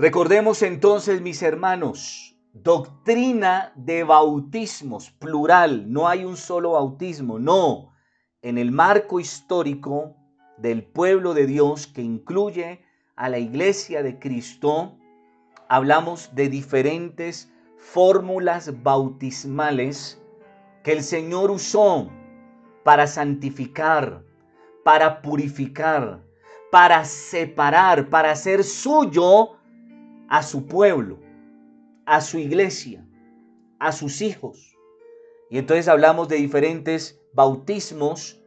Recordemos entonces, mis hermanos, doctrina de bautismos, plural, no hay un solo bautismo, no. En el marco histórico del pueblo de Dios que incluye a la iglesia de Cristo, hablamos de diferentes fórmulas bautismales que el Señor usó para santificar, para purificar, para separar, para hacer suyo a su pueblo, a su iglesia, a sus hijos. Y entonces hablamos de diferentes bautismos,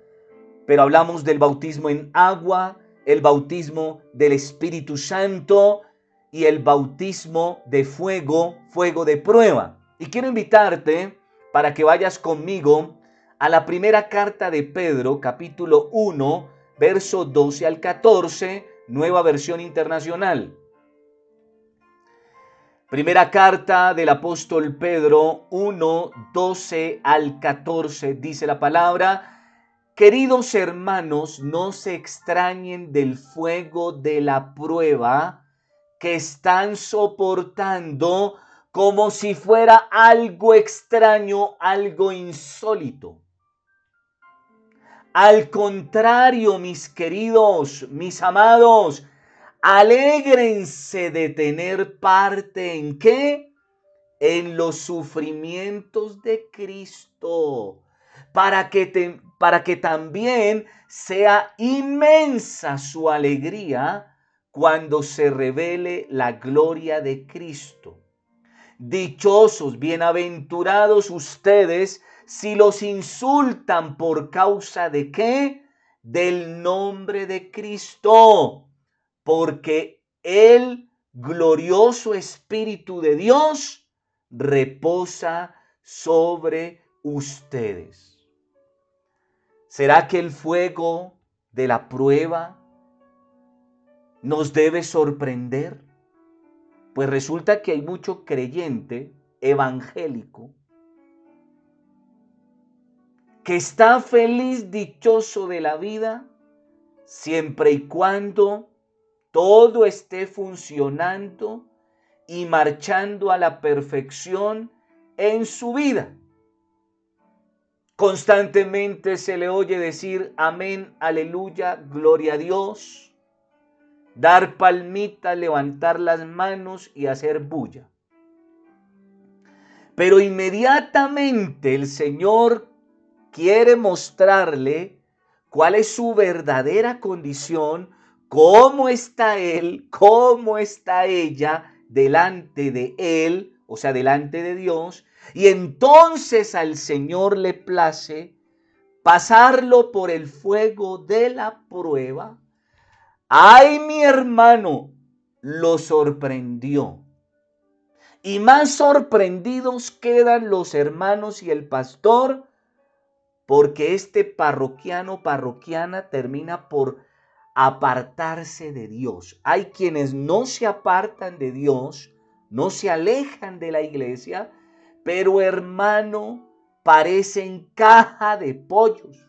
pero hablamos del bautismo en agua, el bautismo del Espíritu Santo y el bautismo de fuego, fuego de prueba. Y quiero invitarte para que vayas conmigo a la primera carta de Pedro, capítulo 1, verso 12 al 14, nueva versión internacional. Primera carta del apóstol Pedro 1, 12 al 14 dice la palabra, queridos hermanos, no se extrañen del fuego de la prueba que están soportando como si fuera algo extraño, algo insólito. Al contrario, mis queridos, mis amados, Alégrense de tener parte en qué? En los sufrimientos de Cristo, para que, para que también sea inmensa su alegría cuando se revele la gloria de Cristo. Dichosos, bienaventurados ustedes si los insultan por causa de qué? Del nombre de Cristo porque el glorioso Espíritu de Dios reposa sobre ustedes. ¿Será que el fuego de la prueba nos debe sorprender? Pues resulta que hay mucho creyente evangélico que está feliz, dichoso de la vida, siempre y cuando todo esté funcionando y marchando a la perfección en su vida. Constantemente se le oye decir amén, aleluya, gloria a Dios, dar palmita, levantar las manos y hacer bulla. Pero inmediatamente el Señor quiere mostrarle cuál es su verdadera condición cómo está él, cómo está ella delante de él, o sea, delante de Dios, y entonces al Señor le place pasarlo por el fuego de la prueba. Ay, mi hermano, lo sorprendió. Y más sorprendidos quedan los hermanos y el pastor, porque este parroquiano, parroquiana termina por apartarse de Dios. Hay quienes no se apartan de Dios, no se alejan de la iglesia, pero hermano, parecen caja de pollos.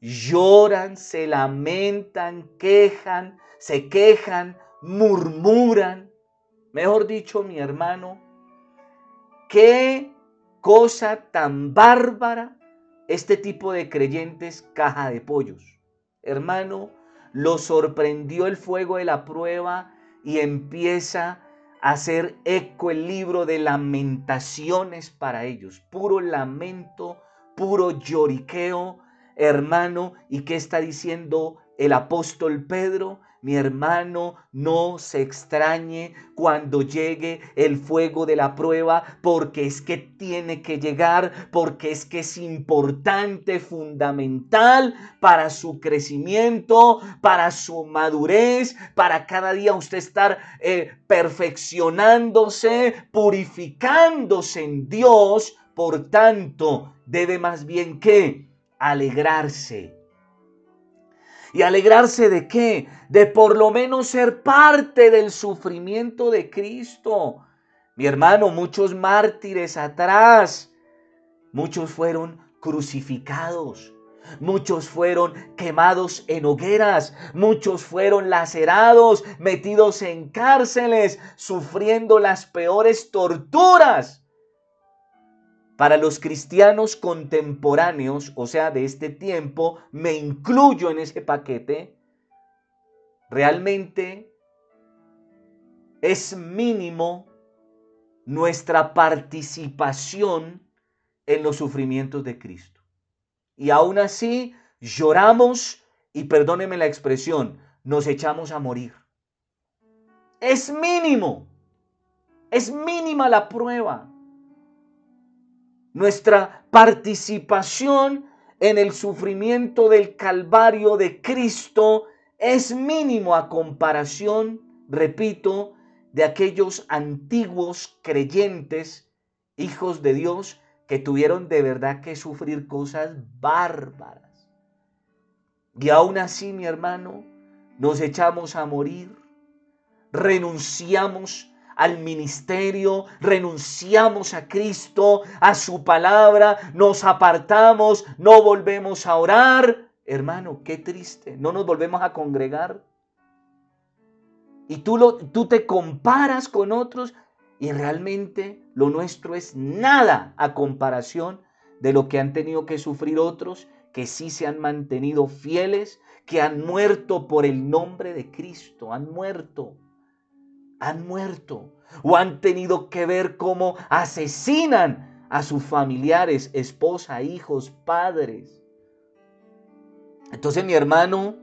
Lloran, se lamentan, quejan, se quejan, murmuran. Mejor dicho, mi hermano, qué cosa tan bárbara este tipo de creyentes caja de pollos. Hermano, lo sorprendió el fuego de la prueba y empieza a hacer eco el libro de lamentaciones para ellos. Puro lamento, puro lloriqueo, hermano. ¿Y qué está diciendo el apóstol Pedro? Mi hermano, no se extrañe cuando llegue el fuego de la prueba, porque es que tiene que llegar, porque es que es importante, fundamental para su crecimiento, para su madurez, para cada día usted estar eh, perfeccionándose, purificándose en Dios. Por tanto, debe más bien que alegrarse ¿Y alegrarse de qué? De por lo menos ser parte del sufrimiento de Cristo. Mi hermano, muchos mártires atrás, muchos fueron crucificados, Muchos fueron quemados en hogueras, muchos fueron lacerados, metidos en cárceles, sufriendo las peores torturas. Para los cristianos contemporáneos, o sea, de este tiempo, me incluyo en ese paquete, realmente es mínimo nuestra participación en los sufrimientos de Cristo. Y aún así lloramos y perdóneme la expresión, nos echamos a morir. Es mínimo, es mínima la prueba. Nuestra participación en el sufrimiento del Calvario de Cristo es mínimo a comparación, repito, de aquellos antiguos creyentes, hijos de Dios, que tuvieron de verdad que sufrir cosas bárbaras. Y aún así, mi hermano, nos echamos a morir, renunciamos al ministerio, renunciamos a Cristo, a su palabra, nos apartamos, no volvemos a orar. Hermano, qué triste, no nos volvemos a congregar. Y tú, lo, tú te comparas con otros y realmente lo nuestro es nada a comparación de lo que han tenido que sufrir otros que sí se han mantenido fieles, que han muerto por el nombre de Cristo, han muerto, han muerto, o han tenido que ver cómo asesinan a sus familiares, esposa, hijos, padres. Entonces mi hermano,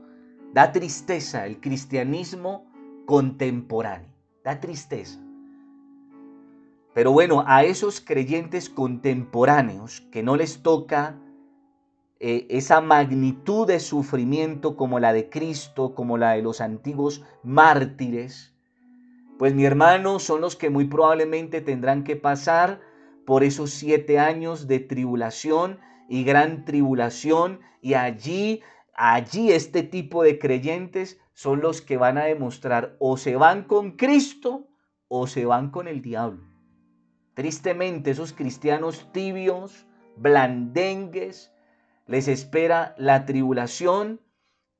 da tristeza el cristianismo contemporáneo, da tristeza. Pero bueno, a esos creyentes contemporáneos que no les toca eh, esa magnitud de sufrimiento como la de Cristo, como la de los antiguos mártires, pues mi hermano son los que muy probablemente tendrán que pasar por esos siete años de tribulación y gran tribulación y allí, allí este tipo de creyentes son los que van a demostrar o se van con Cristo o se van con el diablo. Tristemente, esos cristianos tibios, blandengues, les espera la tribulación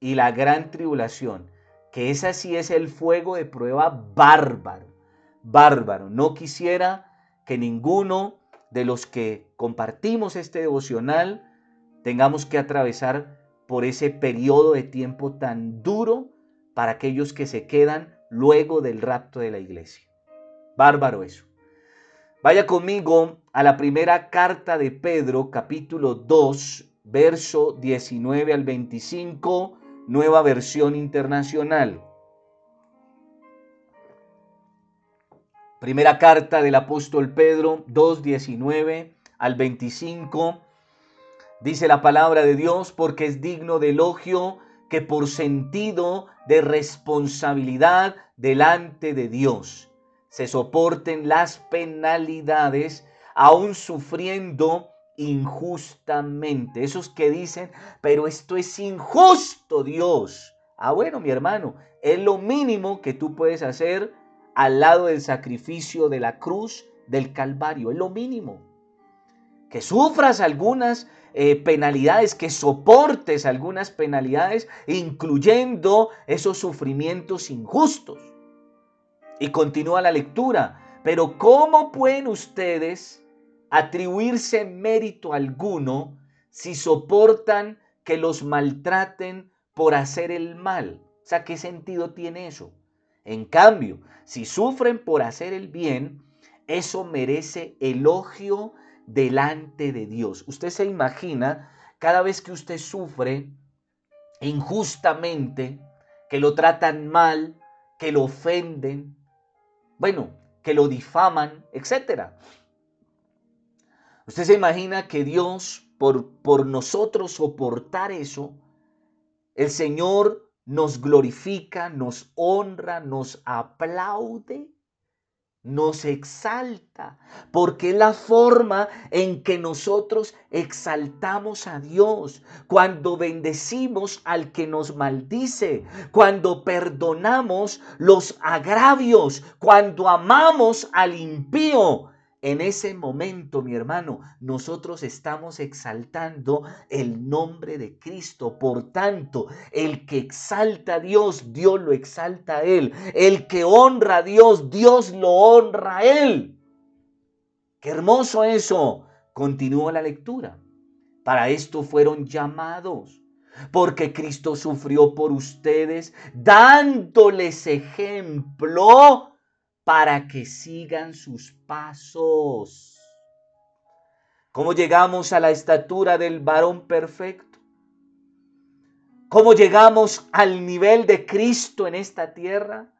y la gran tribulación, que esa sí es el fuego de prueba bárbaro, bárbaro. No quisiera que ninguno de los que compartimos este devocional tengamos que atravesar por ese periodo de tiempo tan duro para aquellos que se quedan luego del rapto de la iglesia. Bárbaro eso. Vaya conmigo a la primera carta de Pedro, capítulo 2, verso 19 al 25, nueva versión internacional. Primera carta del apóstol Pedro, 2, 19 al 25. Dice la palabra de Dios, porque es digno de elogio que por sentido de responsabilidad delante de Dios se soporten las penalidades aún sufriendo injustamente. Esos que dicen, pero esto es injusto, Dios. Ah, bueno, mi hermano, es lo mínimo que tú puedes hacer al lado del sacrificio de la cruz del Calvario. Es lo mínimo. Que sufras algunas eh, penalidades, que soportes algunas penalidades, incluyendo esos sufrimientos injustos. Y continúa la lectura. Pero ¿cómo pueden ustedes atribuirse mérito alguno si soportan que los maltraten por hacer el mal? O sea, ¿qué sentido tiene eso? En cambio, si sufren por hacer el bien, eso merece elogio delante de Dios. Usted se imagina cada vez que usted sufre injustamente, que lo tratan mal, que lo ofenden, bueno, que lo difaman, etc. Usted se imagina que Dios, por, por nosotros soportar eso, el Señor nos glorifica, nos honra, nos aplaude nos exalta, porque es la forma en que nosotros exaltamos a Dios, cuando bendecimos al que nos maldice, cuando perdonamos los agravios, cuando amamos al impío. En ese momento, mi hermano, nosotros estamos exaltando el nombre de Cristo. Por tanto, el que exalta a Dios, Dios lo exalta a Él. El que honra a Dios, Dios lo honra a Él. Qué hermoso eso. Continúa la lectura. Para esto fueron llamados, porque Cristo sufrió por ustedes, dándoles ejemplo para que sigan sus pasos. ¿Cómo llegamos a la estatura del varón perfecto? ¿Cómo llegamos al nivel de Cristo en esta tierra?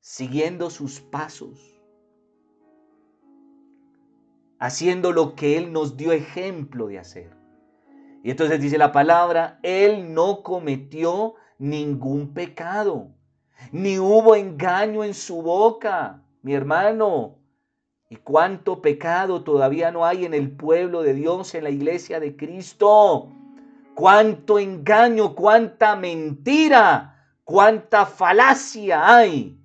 Siguiendo sus pasos, haciendo lo que Él nos dio ejemplo de hacer. Y entonces dice la palabra, Él no cometió ningún pecado ni hubo engaño en su boca, mi hermano. ¿Y cuánto pecado todavía no hay en el pueblo de Dios, en la iglesia de Cristo? ¿Cuánto engaño, cuánta mentira, cuánta falacia hay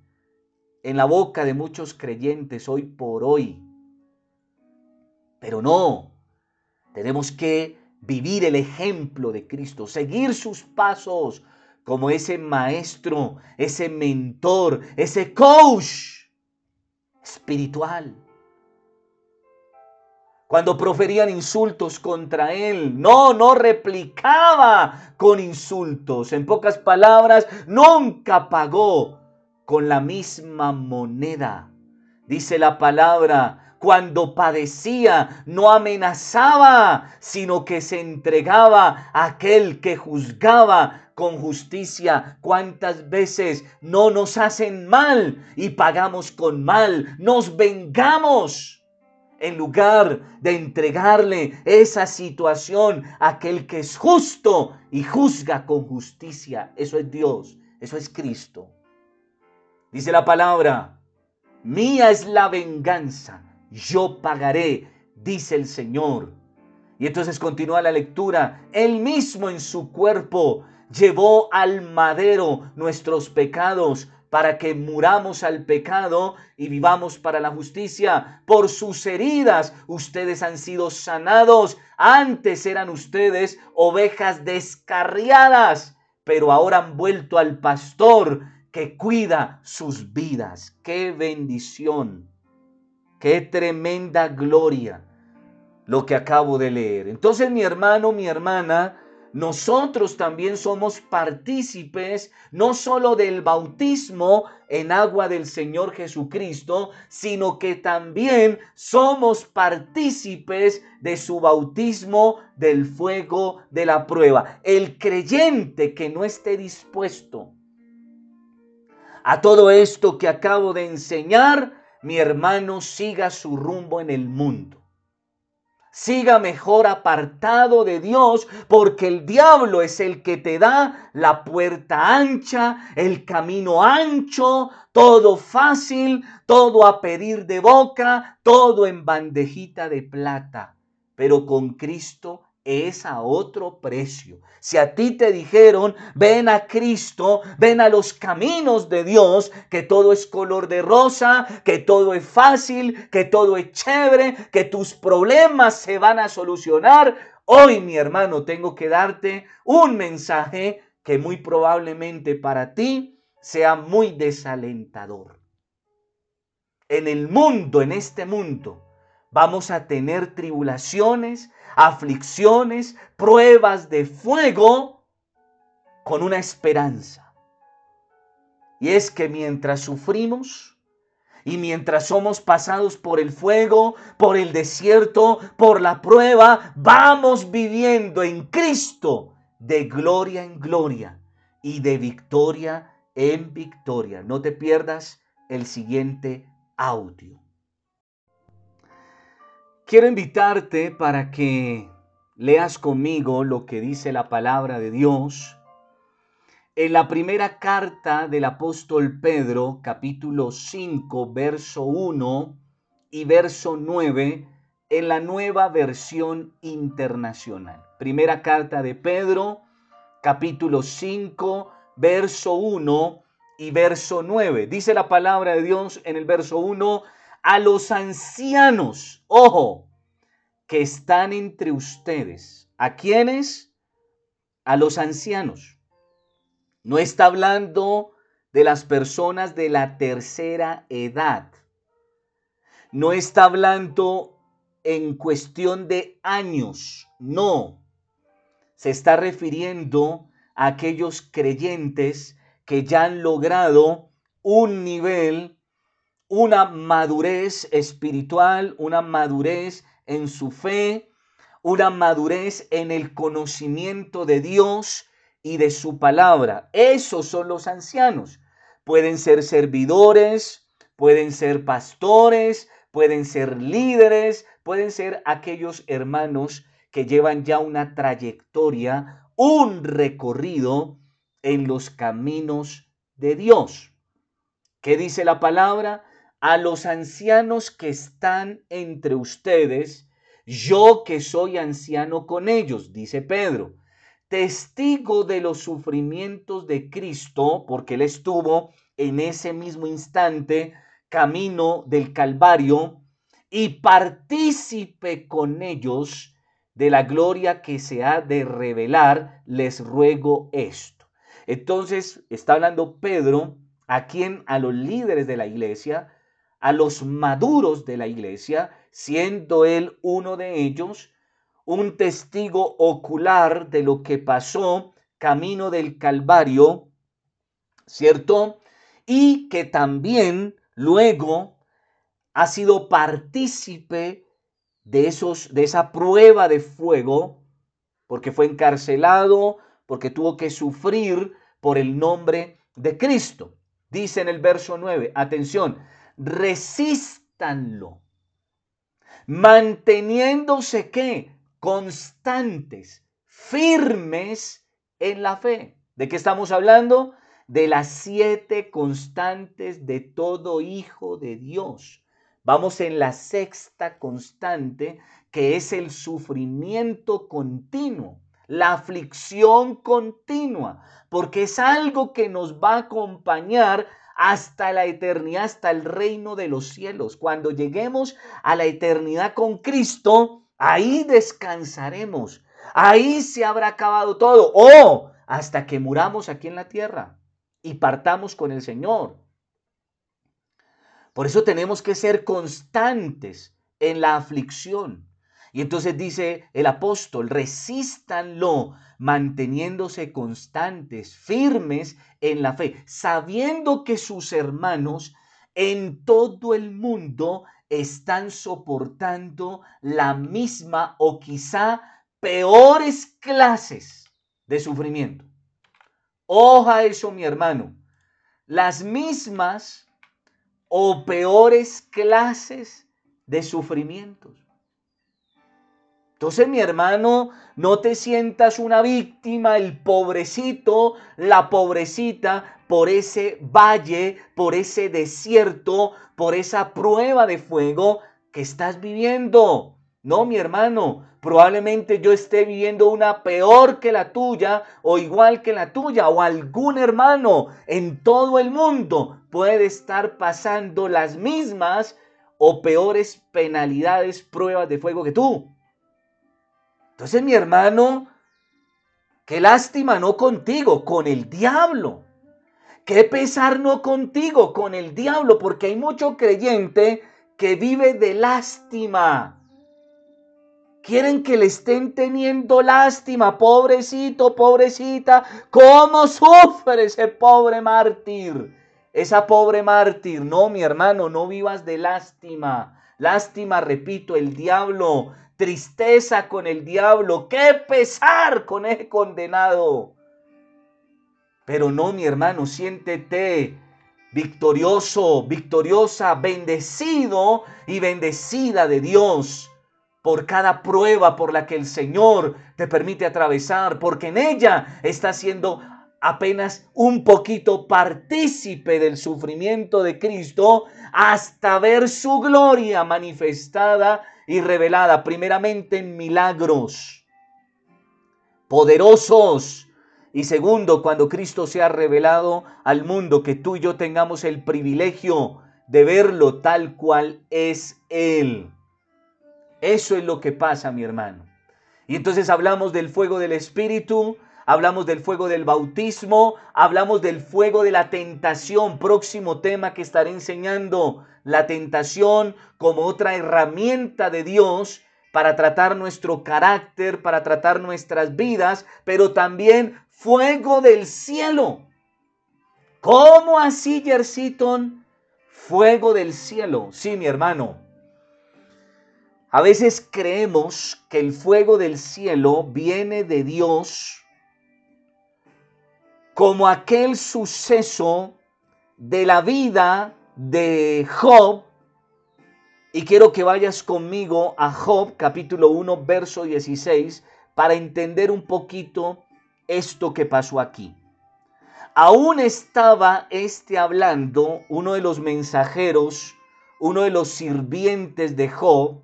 en la boca de muchos creyentes hoy por hoy? Pero no, tenemos que vivir el ejemplo de Cristo, seguir sus pasos, como ese maestro, ese mentor, ese coach espiritual. Cuando proferían insultos contra él, no, no replicaba con insultos. En pocas palabras, nunca pagó con la misma moneda. Dice la palabra, cuando padecía, no amenazaba, sino que se entregaba a aquel que juzgaba con justicia. ¿Cuántas veces no nos hacen mal y pagamos con mal? Nos vengamos en lugar de entregarle esa situación a aquel que es justo y juzga con justicia. Eso es Dios, eso es Cristo. Dice la palabra, mía es la venganza, yo pagaré, dice el Señor. Y entonces continúa la lectura, él mismo en su cuerpo llevó al madero nuestros pecados para que muramos al pecado y vivamos para la justicia. Por sus heridas ustedes han sido sanados. Antes eran ustedes ovejas descarriadas, pero ahora han vuelto al pastor que cuida sus vidas. Qué bendición, qué tremenda gloria lo que acabo de leer. Entonces mi hermano, mi hermana, nosotros también somos partícipes no solo del bautismo en agua del Señor Jesucristo, sino que también somos partícipes de su bautismo del fuego de la prueba. El creyente que no esté dispuesto a todo esto que acabo de enseñar, mi hermano siga su rumbo en el mundo siga mejor apartado de Dios, porque el diablo es el que te da la puerta ancha, el camino ancho, todo fácil, todo a pedir de boca, todo en bandejita de plata. Pero con Cristo es a otro precio. Si a ti te dijeron, ven a Cristo, ven a los caminos de Dios, que todo es color de rosa, que todo es fácil, que todo es chévere, que tus problemas se van a solucionar, hoy mi hermano tengo que darte un mensaje que muy probablemente para ti sea muy desalentador. En el mundo, en este mundo, vamos a tener tribulaciones, aflicciones, pruebas de fuego con una esperanza. Y es que mientras sufrimos y mientras somos pasados por el fuego, por el desierto, por la prueba, vamos viviendo en Cristo de gloria en gloria y de victoria en victoria. No te pierdas el siguiente audio. Quiero invitarte para que leas conmigo lo que dice la palabra de Dios en la primera carta del apóstol Pedro, capítulo 5, verso 1 y verso 9, en la nueva versión internacional. Primera carta de Pedro, capítulo 5, verso 1 y verso 9. Dice la palabra de Dios en el verso 1, a los ancianos, ojo, que están entre ustedes. ¿A quiénes? A los ancianos. No está hablando de las personas de la tercera edad. No está hablando en cuestión de años, no. Se está refiriendo a aquellos creyentes que ya han logrado un nivel, una madurez espiritual, una madurez en su fe, una madurez en el conocimiento de Dios y de su palabra. Esos son los ancianos. Pueden ser servidores, pueden ser pastores, pueden ser líderes, pueden ser aquellos hermanos que llevan ya una trayectoria, un recorrido en los caminos de Dios. ¿Qué dice la palabra? A los ancianos que están entre ustedes, yo que soy anciano con ellos, dice Pedro, testigo de los sufrimientos de Cristo, porque él estuvo en ese mismo instante camino del Calvario y partícipe con ellos de la gloria que se ha de revelar, les ruego esto. Entonces está hablando Pedro a quien a los líderes de la iglesia, a los maduros de la iglesia, siendo él uno de ellos, un testigo ocular de lo que pasó camino del Calvario, ¿cierto? Y que también luego ha sido partícipe de, esos, de esa prueba de fuego, porque fue encarcelado, porque tuvo que sufrir por el nombre de Cristo. Dice en el verso 9, atención, resístanlo, manteniéndose que constantes, firmes en la fe. ¿De qué estamos hablando? De las siete constantes de todo hijo de Dios. Vamos en la sexta constante, que es el sufrimiento continuo la aflicción continua, porque es algo que nos va a acompañar hasta la eternidad, hasta el reino de los cielos. Cuando lleguemos a la eternidad con Cristo, ahí descansaremos. Ahí se habrá acabado todo. O hasta que muramos aquí en la tierra y partamos con el Señor. Por eso tenemos que ser constantes en la aflicción. Y entonces dice el apóstol, resístanlo, manteniéndose constantes, firmes en la fe, sabiendo que sus hermanos en todo el mundo están soportando la misma o quizá peores clases de sufrimiento. Oja eso, mi hermano. Las mismas o peores clases de sufrimientos. Entonces, mi hermano, no te sientas una víctima, el pobrecito, la pobrecita, por ese valle, por ese desierto, por esa prueba de fuego que estás viviendo. No, mi hermano, probablemente yo esté viviendo una peor que la tuya o igual que la tuya o algún hermano en todo el mundo puede estar pasando las mismas o peores penalidades, pruebas de fuego que tú. Entonces, mi hermano, qué lástima no contigo, con el diablo. Qué pesar no contigo, con el diablo, porque hay mucho creyente que vive de lástima. Quieren que le estén teniendo lástima, pobrecito, pobrecita. ¿Cómo sufre ese pobre mártir? Esa pobre mártir. No, mi hermano, no vivas de lástima. Lástima, repito, el diablo tristeza con el diablo, qué pesar con ese condenado. Pero no, mi hermano, siéntete victorioso, victoriosa, bendecido y bendecida de Dios por cada prueba por la que el Señor te permite atravesar, porque en ella está siendo apenas un poquito partícipe del sufrimiento de Cristo hasta ver su gloria manifestada y revelada primeramente en milagros poderosos. Y segundo, cuando Cristo se ha revelado al mundo, que tú y yo tengamos el privilegio de verlo tal cual es Él. Eso es lo que pasa, mi hermano. Y entonces hablamos del fuego del Espíritu, hablamos del fuego del bautismo, hablamos del fuego de la tentación, próximo tema que estaré enseñando, la tentación como otra herramienta de Dios para tratar nuestro carácter, para tratar nuestras vidas, pero también fuego del cielo. ¿Cómo así, Jersiton? Fuego del cielo. Sí, mi hermano. A veces creemos que el fuego del cielo viene de Dios como aquel suceso de la vida de Job. Y quiero que vayas conmigo a Job capítulo 1, verso 16, para entender un poquito esto que pasó aquí. Aún estaba este hablando, uno de los mensajeros, uno de los sirvientes de Job,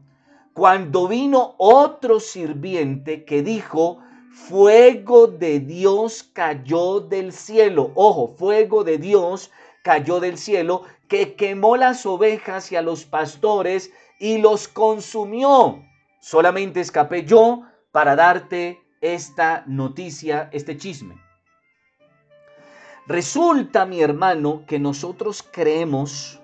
cuando vino otro sirviente que dijo, fuego de Dios cayó del cielo. Ojo, fuego de Dios cayó del cielo que quemó las ovejas y a los pastores y los consumió. Solamente escapé yo para darte esta noticia, este chisme. Resulta, mi hermano, que nosotros creemos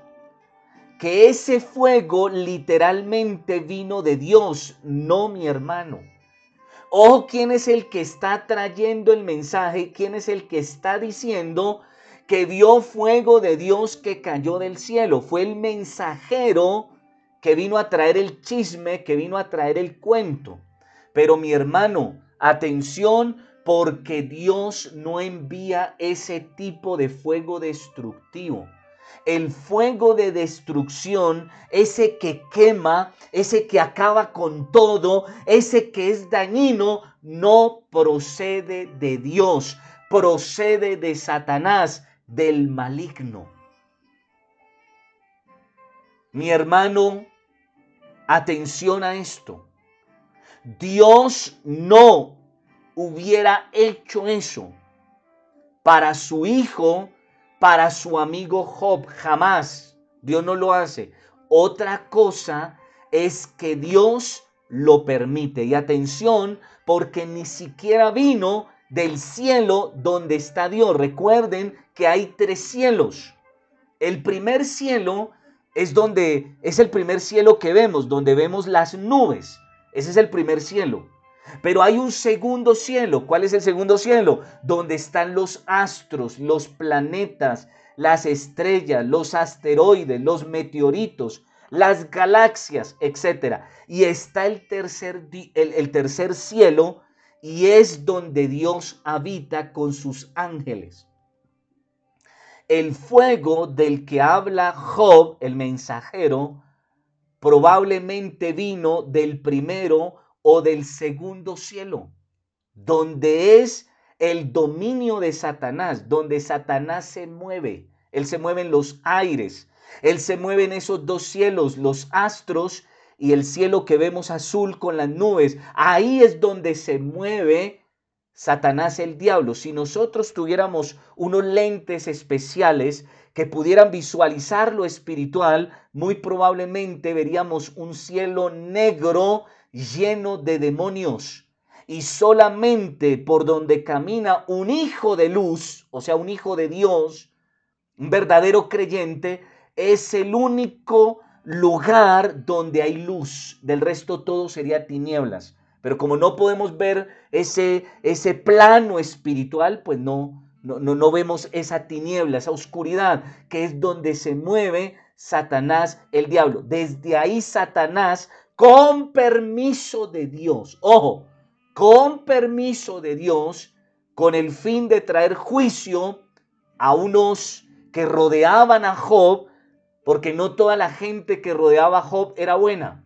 que ese fuego literalmente vino de Dios, no mi hermano. Ojo, ¿quién es el que está trayendo el mensaje? ¿Quién es el que está diciendo que vio fuego de Dios que cayó del cielo? Fue el mensajero que vino a traer el chisme, que vino a traer el cuento. Pero mi hermano, atención, porque Dios no envía ese tipo de fuego destructivo el fuego de destrucción, ese que quema, ese que acaba con todo, ese que es dañino, no procede de Dios, procede de Satanás, del maligno. Mi hermano, atención a esto. Dios no hubiera hecho eso para su Hijo para su amigo Job. Jamás. Dios no lo hace. Otra cosa es que Dios lo permite. Y atención, porque ni siquiera vino del cielo donde está Dios. Recuerden que hay tres cielos. El primer cielo es donde es el primer cielo que vemos, donde vemos las nubes. Ese es el primer cielo. Pero hay un segundo cielo. ¿Cuál es el segundo cielo? Donde están los astros, los planetas, las estrellas, los asteroides, los meteoritos, las galaxias, etc. Y está el tercer, el, tercer cielo y es donde Dios habita con sus ángeles. El fuego del que habla Job, el mensajero, probablemente vino del primero o del segundo cielo, donde es el dominio de Satanás, donde Satanás se mueve. Él se mueve en los aires. Él se mueve en esos dos cielos, los astros y el cielo que vemos azul con las nubes. Ahí es donde se mueve Satanás el diablo. Si nosotros tuviéramos unos lentes especiales que pudieran visualizar lo espiritual, muy probablemente veríamos un cielo negro lleno de demonios. Y solamente por donde camina un hijo de luz, o sea, un hijo de Dios, un verdadero creyente, es el único lugar donde hay luz. Del resto todo sería tinieblas. Pero como no podemos ver ese, ese plano espiritual, pues no, no, no, no vemos esa tiniebla, esa oscuridad, que es donde se mueve Satanás, el diablo. Desde ahí Satanás con permiso de Dios, ojo, con permiso de Dios, con el fin de traer juicio a unos que rodeaban a Job, porque no toda la gente que rodeaba a Job era buena.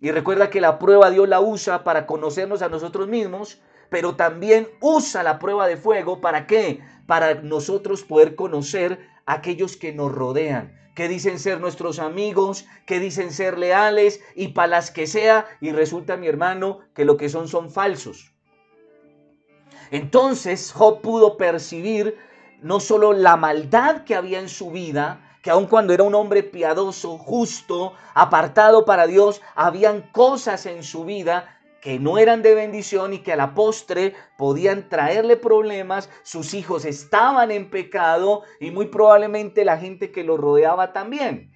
Y recuerda que la prueba Dios la usa para conocernos a nosotros mismos, pero también usa la prueba de fuego para qué? Para nosotros poder conocer a aquellos que nos rodean que dicen ser nuestros amigos, que dicen ser leales y para las que sea, y resulta mi hermano que lo que son son falsos. Entonces Job pudo percibir no solo la maldad que había en su vida, que aun cuando era un hombre piadoso, justo, apartado para Dios, habían cosas en su vida que no eran de bendición y que a la postre podían traerle problemas, sus hijos estaban en pecado y muy probablemente la gente que lo rodeaba también.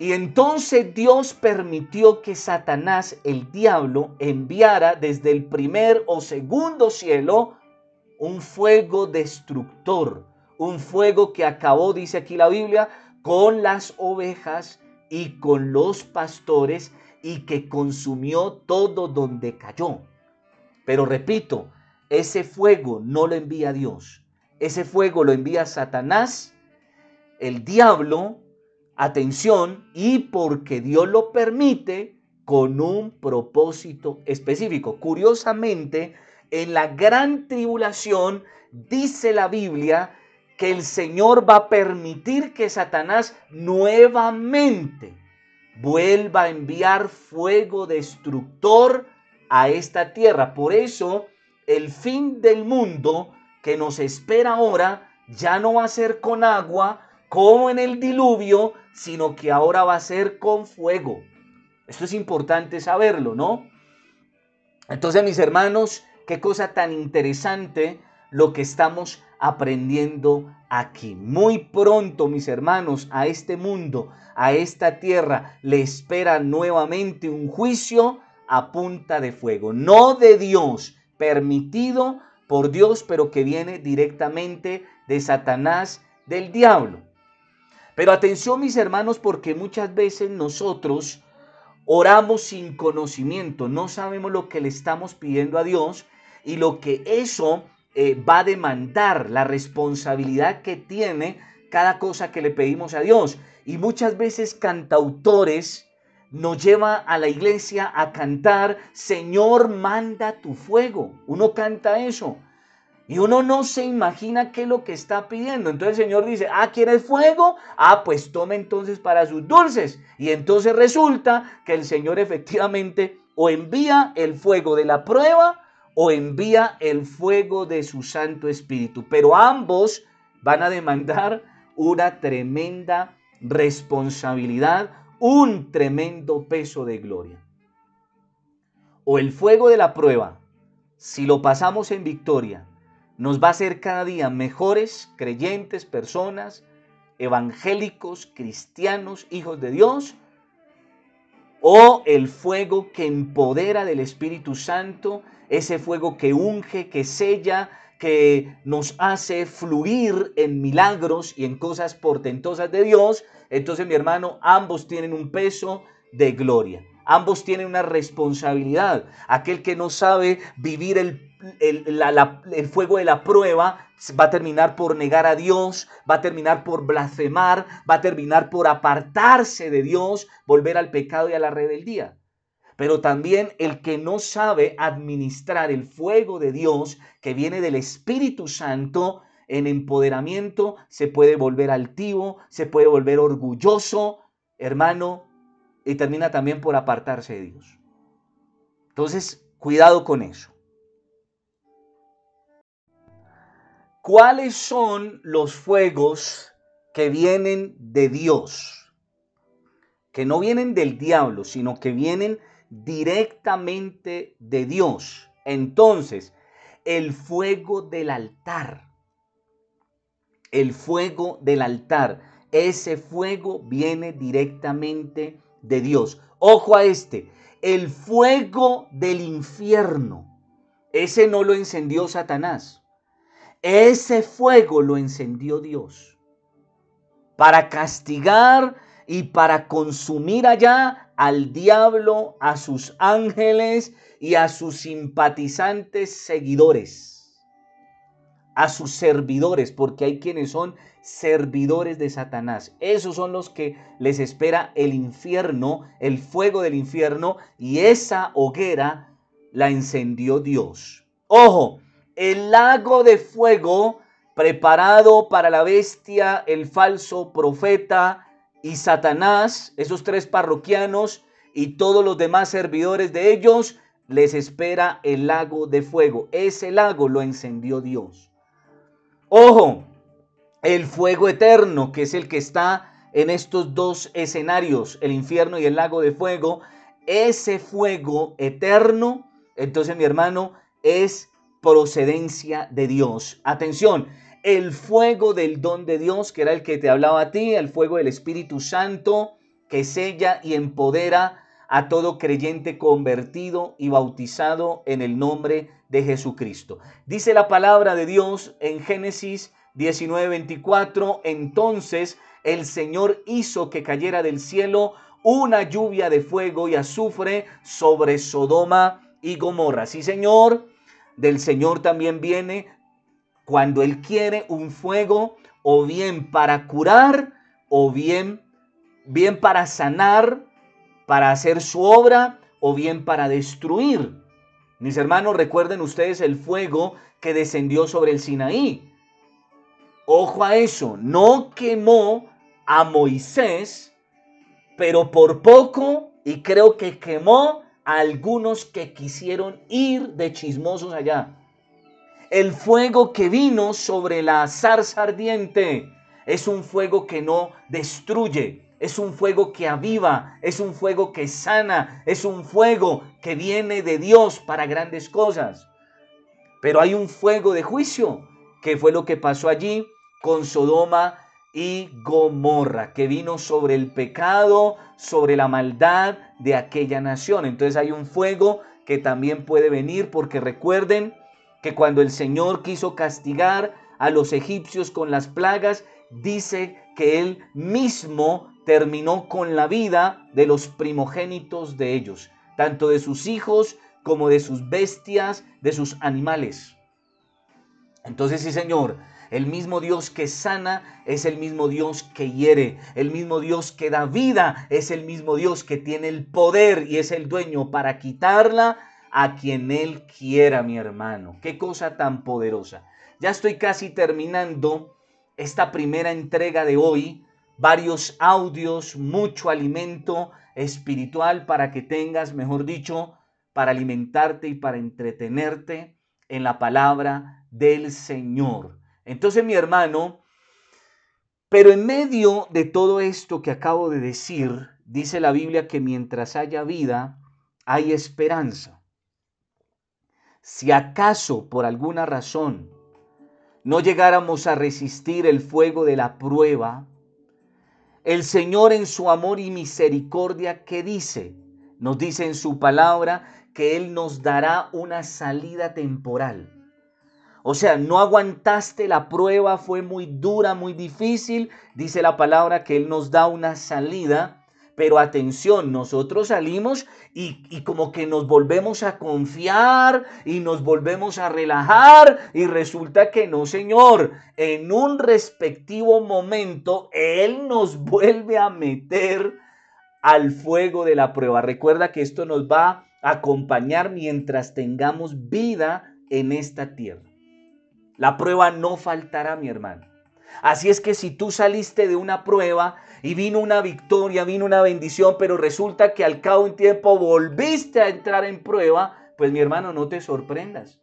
Y entonces Dios permitió que Satanás, el diablo, enviara desde el primer o segundo cielo un fuego destructor, un fuego que acabó, dice aquí la Biblia, con las ovejas y con los pastores y que consumió todo donde cayó. Pero repito, ese fuego no lo envía Dios. Ese fuego lo envía Satanás, el diablo, atención, y porque Dios lo permite con un propósito específico. Curiosamente, en la gran tribulación dice la Biblia que el Señor va a permitir que Satanás nuevamente vuelva a enviar fuego destructor a esta tierra. Por eso el fin del mundo que nos espera ahora ya no va a ser con agua como en el diluvio, sino que ahora va a ser con fuego. Esto es importante saberlo, ¿no? Entonces, mis hermanos, qué cosa tan interesante lo que estamos aprendiendo aquí. Muy pronto, mis hermanos, a este mundo, a esta tierra, le espera nuevamente un juicio a punta de fuego. No de Dios, permitido por Dios, pero que viene directamente de Satanás, del diablo. Pero atención, mis hermanos, porque muchas veces nosotros oramos sin conocimiento, no sabemos lo que le estamos pidiendo a Dios y lo que eso eh, va a demandar, la responsabilidad que tiene cada cosa que le pedimos a Dios. Y muchas veces cantautores nos lleva a la iglesia a cantar, Señor, manda tu fuego. Uno canta eso. Y uno no se imagina qué es lo que está pidiendo. Entonces el Señor dice, ah, ¿quieres fuego? Ah, pues tome entonces para sus dulces. Y entonces resulta que el Señor efectivamente o envía el fuego de la prueba o envía el fuego de su Santo Espíritu. Pero ambos van a demandar una tremenda responsabilidad, un tremendo peso de gloria. O el fuego de la prueba, si lo pasamos en victoria, nos va a hacer cada día mejores creyentes, personas, evangélicos, cristianos, hijos de Dios, o el fuego que empodera del Espíritu Santo, ese fuego que unge, que sella, que nos hace fluir en milagros y en cosas portentosas de Dios, entonces mi hermano, ambos tienen un peso de gloria. Ambos tienen una responsabilidad. Aquel que no sabe vivir el, el, fuego de la prueba va a terminar por negar a Dios, va a terminar por blasfemar, va a terminar por apartarse de Dios, volver al pecado y a la rebeldía. Pero también el que no sabe administrar el fuego de Dios que viene del Espíritu Santo en empoderamiento se puede volver altivo, se puede volver orgulloso, hermano, y termina también por apartarse de Dios. Entonces, cuidado con eso. ¿Cuáles son los fuegos que vienen de Dios? Que no vienen del diablo, sino que vienen directamente de Dios. Entonces, el fuego del altar. El fuego del altar. Ese fuego viene directamente de Dios. Ojo a este, el fuego del infierno. Ese no lo encendió Satanás. Ese fuego lo encendió Dios. Para castigar y para consumir allá al diablo, a sus ángeles y a sus simpatizantes seguidores, a sus servidores, porque hay quienes son servidores de Satanás. Esos son los que les espera el infierno, el fuego del infierno, y esa hoguera la encendió Dios. Ojo, el lago de fuego preparado para la bestia, el falso profeta y Satanás, esos tres parroquianos y todos los demás servidores de ellos, les espera el lago de fuego. Ese lago lo encendió Dios. Ojo, el fuego eterno, que es el que está en estos dos escenarios, el infierno y el lago de fuego, ese fuego eterno, entonces mi hermano, es procedencia de Dios. Atención, el fuego del don de Dios, que era el que te hablaba a ti, el fuego del Espíritu Santo, que sella y empodera a todo creyente convertido y bautizado en el nombre de Jesucristo. Dice la palabra de Dios en Génesis 19:24, entonces el Señor hizo que cayera del cielo una lluvia de fuego y azufre sobre Sodoma y Gomorra. Sí, Señor, del Señor también viene cuando Él quiere un fuego o bien para curar o bien, bien para sanar, para hacer su obra o bien para destruir. Mis hermanos, recuerden ustedes el fuego que descendió sobre el Sinaí. Ojo a eso, no quemó a Moisés, pero por poco, y creo que quemó algunos que quisieron ir de chismosos allá. El fuego que vino sobre la zarza ardiente es un fuego que no destruye, es un fuego que aviva, es un fuego que sana, es un fuego que viene de Dios para grandes cosas. Pero hay un fuego de juicio, que fue lo que pasó allí con Sodoma y Gomorra, que vino sobre el pecado, sobre la maldad de aquella nación. Entonces hay un fuego que también puede venir porque recuerden que cuando el Señor quiso castigar a los egipcios con las plagas, dice que él mismo terminó con la vida de los primogénitos de ellos, tanto de sus hijos como de sus bestias, de sus animales. Entonces sí, Señor, el mismo Dios que sana es el mismo Dios que hiere. El mismo Dios que da vida es el mismo Dios que tiene el poder y es el dueño para quitarla a quien Él quiera, mi hermano. Qué cosa tan poderosa. Ya estoy casi terminando esta primera entrega de hoy. Varios audios, mucho alimento espiritual para que tengas, mejor dicho, para alimentarte y para entretenerte en la palabra del Señor. Entonces, mi hermano, pero en medio de todo esto que acabo de decir, dice la Biblia que mientras haya vida, hay esperanza. Si acaso por alguna razón no llegáramos a resistir el fuego de la prueba, el Señor en su amor y misericordia, ¿qué dice? Nos dice en su palabra que Él nos dará una salida temporal. O sea, no aguantaste la prueba, fue muy dura, muy difícil. Dice la palabra que Él nos da una salida. Pero atención, nosotros salimos y, como que nos volvemos a confiar y nos volvemos a relajar y resulta que no, Señor, en un respectivo momento Él nos vuelve a meter al fuego de la prueba. Recuerda que esto nos va a acompañar mientras tengamos vida en esta tierra. La prueba no faltará, mi hermano. Así es que si tú saliste de una prueba y vino una victoria, vino una bendición, pero resulta que al cabo de un tiempo volviste a entrar en prueba, pues mi hermano, no te sorprendas,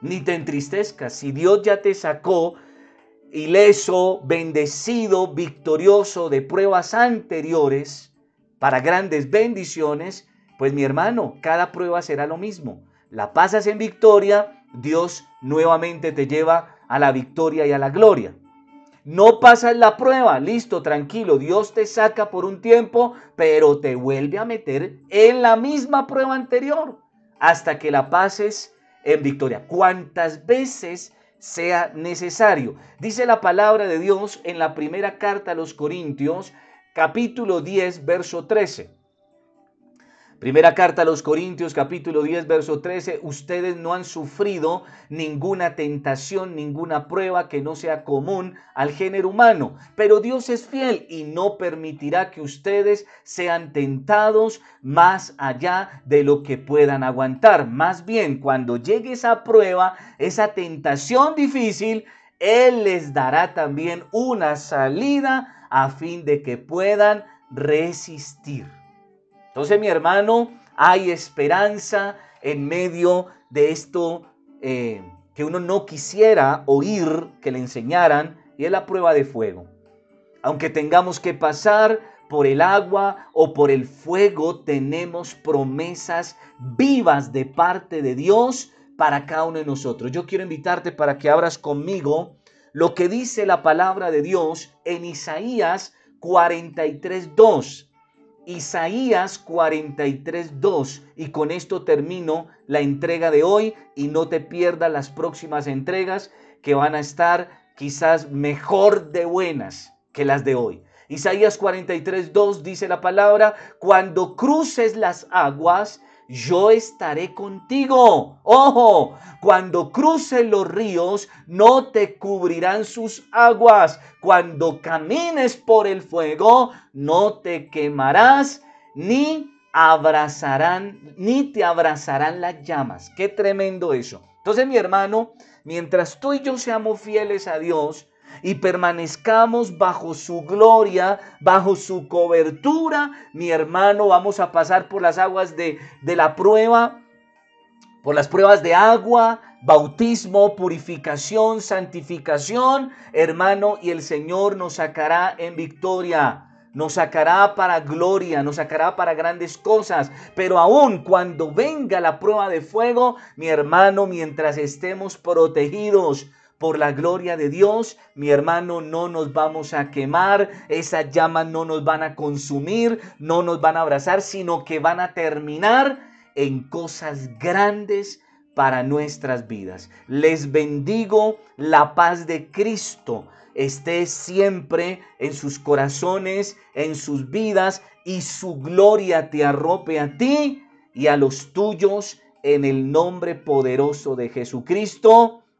ni te entristezcas. Si Dios ya te sacó ileso, bendecido, victorioso de pruebas anteriores para grandes bendiciones, pues mi hermano, cada prueba será lo mismo. La pasas en victoria, Dios nuevamente te lleva a la victoria y a la gloria. No pasas la prueba, listo, tranquilo, Dios te saca por un tiempo, pero te vuelve a meter en la misma prueba anterior hasta que la pases en victoria. Cuantas veces sea necesario. Dice la palabra de Dios en la primera carta a los Corintios, capítulo 10, verso 13. Primera carta a los Corintios capítulo 10 verso 13, ustedes no han sufrido ninguna tentación, ninguna prueba que no sea común al género humano, pero Dios es fiel y no permitirá que ustedes sean tentados más allá de lo que puedan aguantar. Más bien, cuando llegue esa prueba, esa tentación difícil, Él les dará también una salida a fin de que puedan resistir. Entonces, mi hermano, hay esperanza en medio de esto eh, que uno no quisiera oír que le enseñaran y es la prueba de fuego. Aunque tengamos que pasar por el agua o por el fuego, tenemos promesas vivas de parte de Dios para cada uno de nosotros. Yo quiero invitarte para que abras conmigo lo que dice la palabra de Dios en Isaías 43.2. Isaías 43.2. Y con esto termino la entrega de hoy y no te pierdas las próximas entregas que van a estar quizás mejor de buenas que las de hoy. Isaías 43.2 dice la palabra, cuando cruces las aguas, yo estaré contigo. Ojo, cuando cruces los ríos, no te cubrirán sus aguas. Cuando camines por el fuego, no te quemarás, ni abrazarán, ni te abrazarán las llamas. Qué tremendo eso. Entonces, mi hermano, mientras tú y yo seamos fieles a Dios, y permanezcamos bajo su gloria, bajo su cobertura, mi hermano, vamos a pasar por las aguas de, de la prueba, por las pruebas de agua, bautismo, purificación, santificación, hermano, y el Señor nos sacará en victoria nos sacará para gloria, nos sacará para grandes cosas. Pero aún cuando venga la prueba de fuego, mi hermano, mientras estemos protegidos por la gloria de Dios, mi hermano, no nos vamos a quemar, esas llamas no nos van a consumir, no nos van a abrazar, sino que van a terminar en cosas grandes para nuestras vidas. Les bendigo la paz de Cristo esté siempre en sus corazones, en sus vidas, y su gloria te arrope a ti y a los tuyos en el nombre poderoso de Jesucristo.